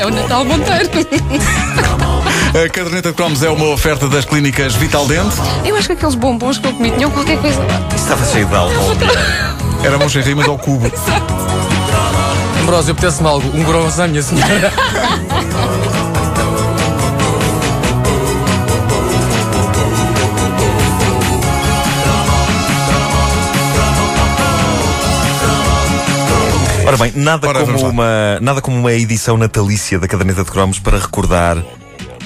É o Natal Monteiro. A caderneta de cromos é uma oferta das clínicas Vital Dente. Eu acho que aqueles bombons que eu comi tinham qualquer coisa. Estava cheio de álcool. Era mãos sem rimas ao cubo. Ambrósio, apetece-me algo. Um grosso, minha senhora. Ora bem, nada Ora, como, uma, nada como uma edição natalícia da Caderneta de Cromos para recordar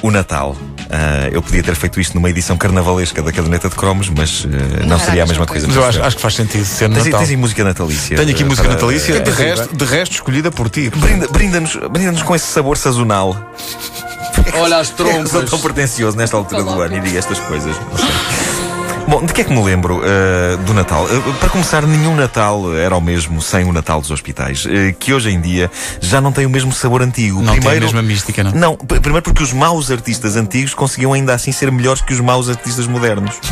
o Natal. Ah, eu podia ter feito isto numa edição carnavalesca da Caderneta de Cromos, mas ah, não, era seria a mesma coisa. Mas eu acho, acho que faz sentido ser Tens, Natal. tens aí música natalícia? Tenho aqui música para- natalícia, de resto, de resto escolhida por ti. Brinda- Brinda-nos brinda com esse sabor sazonal. Olha as Eu sou trompas. tão pretencioso nesta altura do ano e digo estas coisas. Não sei. Bom, de que é que me lembro uh, do Natal? Uh, para começar, nenhum Natal era o mesmo sem o Natal dos hospitais, uh, que hoje em dia já não tem o mesmo sabor antigo. Não tem a mesma mística, não? Não, primeiro porque os maus artistas antigos conseguiam ainda assim ser melhores que os maus artistas modernos.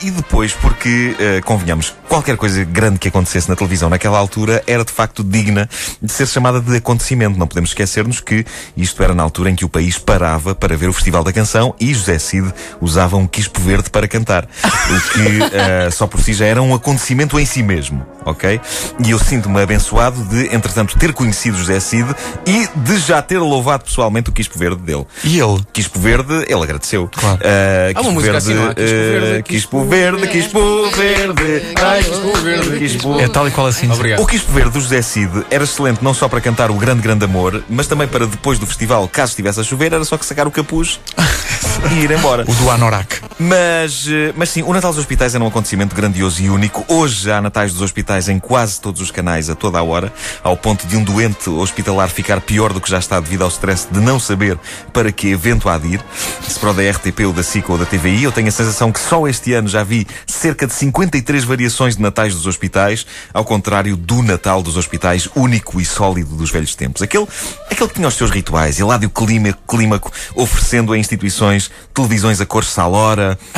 E depois porque, convenhamos, qualquer coisa grande que acontecesse na televisão naquela altura era de facto digna de ser chamada de acontecimento. Não podemos esquecer-nos que isto era na altura em que o país parava para ver o Festival da Canção e José Cid usava um quispo verde para cantar. O que uh, só por si já era um acontecimento em si mesmo, ok? E eu sinto-me abençoado de, entretanto, ter conhecido José Cid e de já ter louvado pessoalmente o quispo verde dele. E ele? Quispo Verde, ele agradeceu. Claro. Uh, Há uma música assim, não há? Quispo Verde, Quispo Verde, Quispo Verde. Ai, Quispo Verde, Quispo É tal e qual assim. Obrigado. o Quispo Verde do José Cid era excelente não só para cantar o Grande Grande Amor, mas também para depois do festival, caso estivesse a chover, era só que sacar o capuz e ir embora. O do Anorak. Mas, eh, mas sim, o Natal dos Hospitais era um acontecimento grandioso e único. Hoje há Natais dos Hospitais em quase todos os canais, a toda a hora, ao ponto de um doente hospitalar ficar pior do que já está devido ao stress de não saber para que evento há de ir. Se para o da RTP ou da SIC ou da TVI, eu tenho a sensação que só este ano já vi cerca de 53 variações de Natais dos Hospitais, ao contrário do Natal dos Hospitais único e sólido dos velhos tempos. Aquele, aquele que tinha os seus rituais, Eládio Clímaco, Clímaco oferecendo a instituições televisões a cores Salora,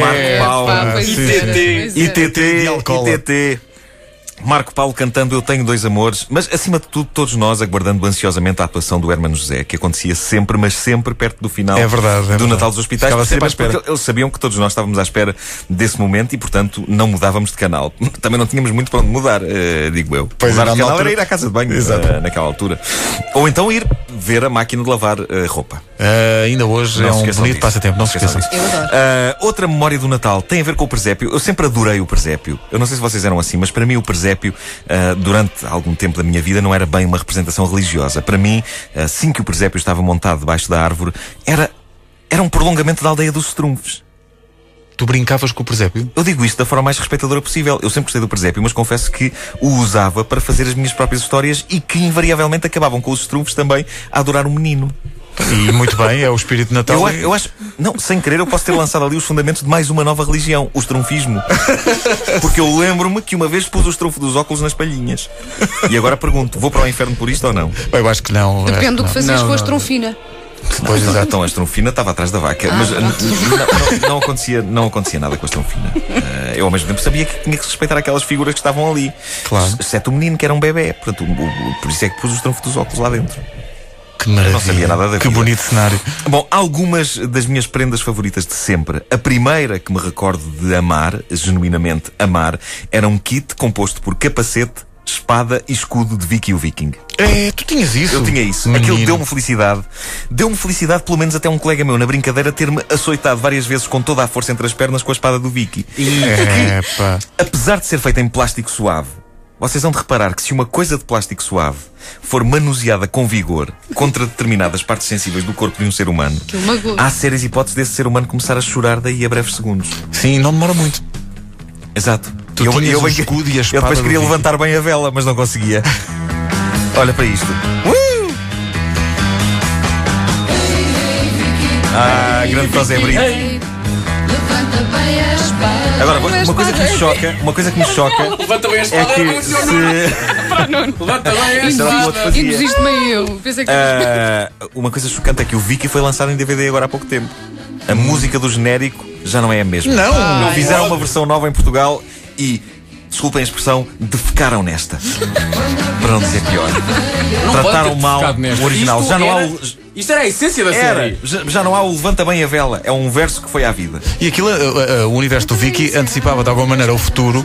Marco Paulo, Pá, sim. pois era. ITT. ITT. Marco Paulo cantando Eu Tenho Dois Amores, mas acima de tudo, todos nós aguardando ansiosamente a atuação do Hermano José, que acontecia sempre, mas sempre perto do final É verdade, é do verdade. Natal dos Hospitais. Espera. porque Eles sabiam que todos nós estávamos à espera desse momento e, portanto, não mudávamos de canal. Também não tínhamos muito para onde mudar, eh, digo eu. Pois mudar era, de na canal altura- era ir à casa de banho, eh, naquela altura. Ou então ir ver a máquina de lavar eh, roupa. Ah, ainda hoje Não é um bonito disso. passatempo, não se esqueçam. Eu adoro. Ah, outra memória do Natal tem a ver com o presépio. Eu sempre adorei o presépio. Eu não sei se vocês eram assim, mas para mim o presépio, ah, durante algum tempo da minha vida, não era bem uma representação religiosa. Para mim, assim que o presépio estava montado debaixo da árvore, era, era um prolongamento da aldeia dos Strumfes. Tu brincavas com o presépio? Eu digo isto da forma mais respeitadora possível. Eu sempre gostei do presépio, mas confesso que o usava para fazer as minhas próprias histórias e que invariavelmente acabavam com os Strumfes também a adorar o menino. E muito bem, é o espírito de Natal. Eu, a- eu acho. Não, sem querer, eu posso ter lançado ali os fundamentos de mais uma nova religião, o estrunfismo. Porque eu lembro-me que uma vez pus o estrunfo dos óculos nas palhinhas. E agora pergunto: vou para o inferno por isto ou não? Eu acho que não. acho Depende do que não. fazias Não, com a não. estronfina. Pois, exato. Então a estrunfina estava atrás da vaca. mas n- n- não, não- não acontecia, não acontecia nada com a estrunfina. Eh, eu ao mesmo tempo sabia que tinha que respeitar aquelas figuras que estavam ali. Claro. Exceto o menino que era um bebê. Portanto, o- o- por isso é que pus o estrunfo dos óculos lá dentro. Que maravilha. não sabia nada da Que vida. bonito cenário. Bom, algumas das minhas prendas favoritas de sempre. A primeira que me recordo de amar, genuinamente amar, era um kit composto por capacete, espada e escudo de Vicky o Viking. É, tu tinhas isso? Eu tinha isso. Menino. Aquilo deu-me felicidade. Deu-me felicidade, pelo menos até um colega meu, na brincadeira, ter-me açoitado várias vezes com toda a força entre as pernas com a espada do Vicky. É, pá. Apesar de ser feita em plástico suave, vocês vão de reparar que se uma coisa de plástico suave for manuseada com vigor contra determinadas partes sensíveis do corpo de um ser humano, há sérias hipóteses desse ser humano começar a chorar daí a breves segundos. Sim, não demora muito. Exato. Tu tinhas o bem- escudo e a eu depois queria levantar bem a vela, mas não conseguia. Olha para isto. Uh! Ah, grande José Brito. Agora, uma coisa que me choca, uma coisa que me choca Levanta bem a é espada. que se. Levanta bem a espada. Induziste-me eu. Pensei que Ah, uma coisa chocante é que o Vicky foi lançado em DVD agora há pouco tempo. A música do genérico já não é a mesma. Não. Fizeram uma versão nova em Portugal e desculpem a expressão, defecaram nesta. Para não dizer pior. Não Trataram mal o original. Já não há o. Isto era a essência da Era, série. já, já não há o levanta bem a vela. É um verso que foi à vida. E aquilo, uh, uh, o universo do Vicky antecipava de alguma maneira o futuro,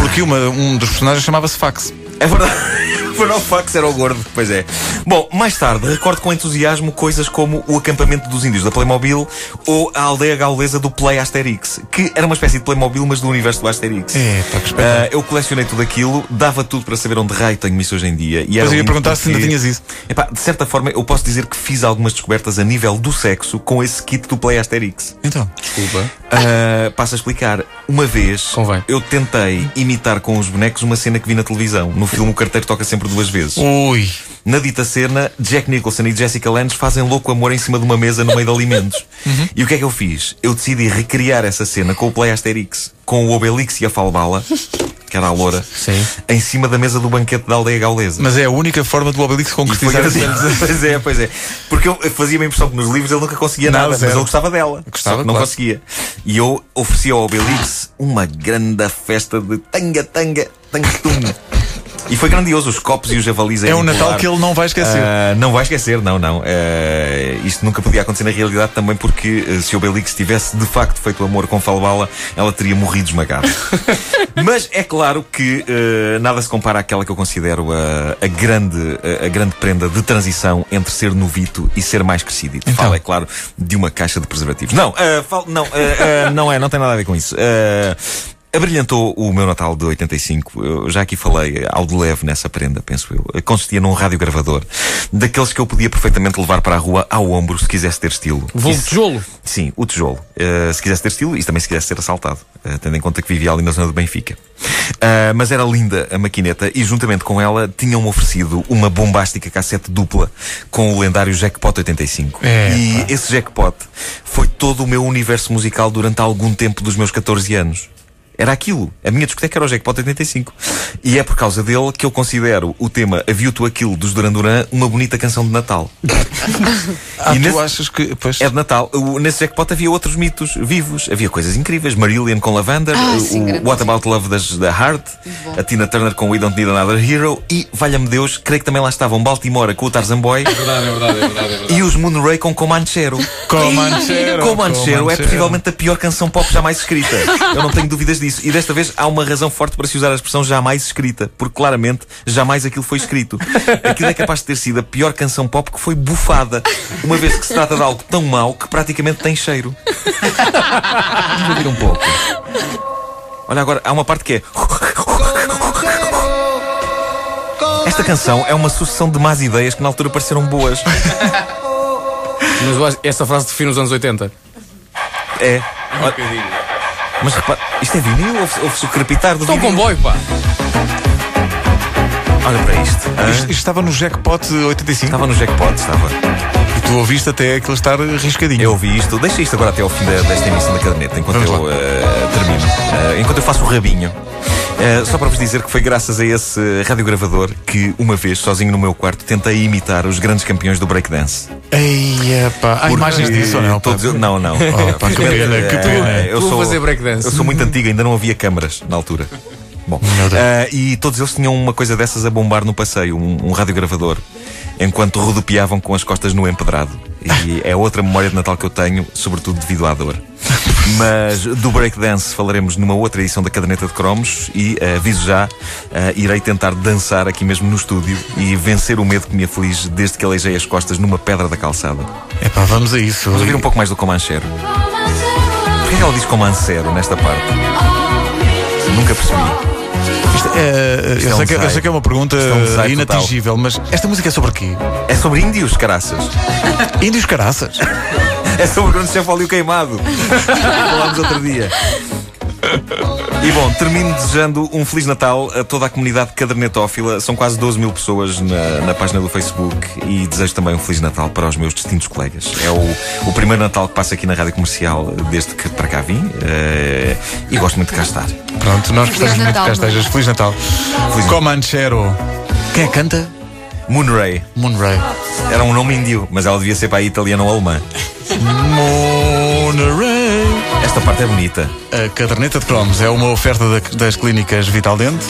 porque uma- um dos personagens chamava-se Fax. É verdade. Foi o fax era o gordo, pois é. Bom, mais tarde recordo com entusiasmo coisas como o acampamento dos índios da Playmobil ou a aldeia gaulesa do Play Asterix, que era uma espécie de Playmobil, mas do universo do Asterix. É, pá, que. Ah, eu colecionei tudo aquilo, dava tudo para saber onde raio tenho isso hoje em dia. E era Mas eu ia perguntar se ainda porque- tinhas isso. Epá, de certa forma, eu posso dizer que fiz algumas descobertas a nível do sexo com esse kit do Play Asterix. Então, Desculpa. Ah, passo a explicar. Uma vez Convém. eu tentei imitar com os bonecos uma cena que vi na televisão. No filme o carteiro toca sempre duas vezes. ui. Na dita cena, Jack Nicholson e Jessica Lange fazem louco amor em cima de uma mesa no meio de alimentos. E o que é que eu fiz? Eu decidi recriar essa cena com o Play Asterix, com o Obelix e a Falbala, que era a loura, Sim. em cima da mesa do banquete da aldeia gaulesa. Mas é a única forma do Obelix concretizar grande- pois é, pois é. Porque eu fazia a impressão que nos livros ele nunca conseguia Nada, nada, mas zero. ele gostava dela. Gostava, não claro. conseguia. E eu oferecia ao Obelix uma grande festa de tanga, tanga, tanga, tum. E foi grandioso, os copos e os javalis É um Natal que ele não vai esquecer. Ah, não vai esquecer, não, não. Ah, isto nunca podia acontecer na realidade também porque ah, se o Obelix tivesse de facto feito amor com Falbala, ela teria morrido esmagada. Mas é claro que nada se compara àquela que eu considero a, a grande, a, a grande prenda de transição entre ser novito e ser mais crescido. Então. falo, é claro, de uma caixa de preservativos. Não, falo- não, não é, não tem nada a ver com isso. Abrilhantou o meu Natal de 85. Eu já aqui falei ao de leve nessa prenda, penso eu. Consistia num radiogravador. Daqueles que eu podia perfeitamente levar para a rua ao ombro se quisesse ter estilo. Voo tijolo. Sim, o tijolo. Uh, se quisesse ter estilo e também se quisesse ser assaltado. uh, tendo em conta que vivia ali na zona do Benfica. Uh, mas era linda a maquineta e, juntamente com ela, tinham-me oferecido uma bombástica cassete dupla com o lendário Jackpot 85. É, e esse Jackpot foi todo o meu universo musical durante algum tempo dos meus 14 anos. Era aquilo. A minha discoteca era o Jackpot 85. E é por causa dele que eu considero o tema A View to Aquilo dos Duran Duran uma bonita canção de Natal. Ah, e tu nesse- achas que. Pois, É de Natal. O- Nesse jackpot havia outros mitos vivos. Havia coisas incríveis. Marillion com Lavender, Ah, o- sim, o What About Love das, da Heart, a Tina Turner com We Don't Need Another Hero e, valha-me Deus, creio que também lá estavam Baltimore com o Tarzan Boy É verdade, é verdade, é verdade. É verdade. e os Moonray com Comanchero. Comanchero. Comanchero é possivelmente a pior canção pop jamais escrita. Eu não tenho dúvidas disso. E desta vez há uma razão forte para se usar a expressão jamais escrita, porque claramente jamais aquilo foi escrito. Aquilo é capaz de ter sido a pior canção pop que foi bufada, uma vez que se trata de algo tão mau que praticamente tem cheiro. Vamos ouvir um pouco. Olha agora, há uma parte que é. Esta canção é uma sucessão de más ideias que na altura pareceram boas. Mas eu acho que essa frase define os anos 80. É. Olha- Mas repara, isto é vinil? Ouve-se ouve-se o crepitar do Isto é vinil? comboio, pá. Olha para isto. hã? Isto, isto estava no Jackpot 85 Estava no jackpot, estava. e tu ouviste até aquilo estar riscadinho. Eu ouvi isto. Deixa isto agora até ao fim da- desta emissão da caderneta, enquanto Vamos eu eh, termino. Eh, enquanto eu faço o rabinho. Eh, só para vos dizer que foi graças a esse radiogravador que, uma vez, sozinho no meu quarto, tentei imitar os grandes campeões do breakdance. Ei, pá. Há Porque imagens disso ou não? Todos não, não. Oh, pá, que pena, que Eh, pena. Eu sou, fazer breakdance. eu sou muito antigo, ainda não havia câmaras na altura. Bom, eh, e todos eles tinham uma coisa dessas a bombar no passeio, um, um radiogravador, enquanto rodopiavam com as costas no empedrado. E é outra memória de Natal que eu tenho, sobretudo devido à dor. Mas do breakdance falaremos numa outra edição da Caderneta de Cromos e eh, aviso já, eh, irei tentar dançar aqui mesmo no estúdio e vencer o medo que me aflige desde que aleijei as costas numa pedra da calçada. É pá, vamos a isso. Vamos ouvir um pouco mais do Comanchero. Porquê que ela diz Comancero nesta parte? Nunca percebi. Isto é, Isto é eu, um sei que, eu sei que é uma pergunta é um inatingível, mas esta música é sobre quê? É sobre índios, caraças. Índios caraças. É sobre o grande cefalio queimado. Falámos outro dia. E bom, termino desejando um Feliz Natal a toda a comunidade cadernetófila. São quase 12 mil pessoas na, na página do Facebook e desejo também um Feliz Natal para os meus distintos colegas. É o, o primeiro Natal que passo aqui na rádio comercial desde que para cá vim eh, e gosto muito de cá estar. Pronto, nós gostamos muito que cá estejas. Feliz Natal. Feliz Comanchero. Quem é que canta? Moonray Moonray. era um nome índio, mas ela devia ser para a italiana ou alemã. Moon. Monterey. Esta parte é bonita. A caderneta de cromos é uma oferta da- das clínicas Vital Dente.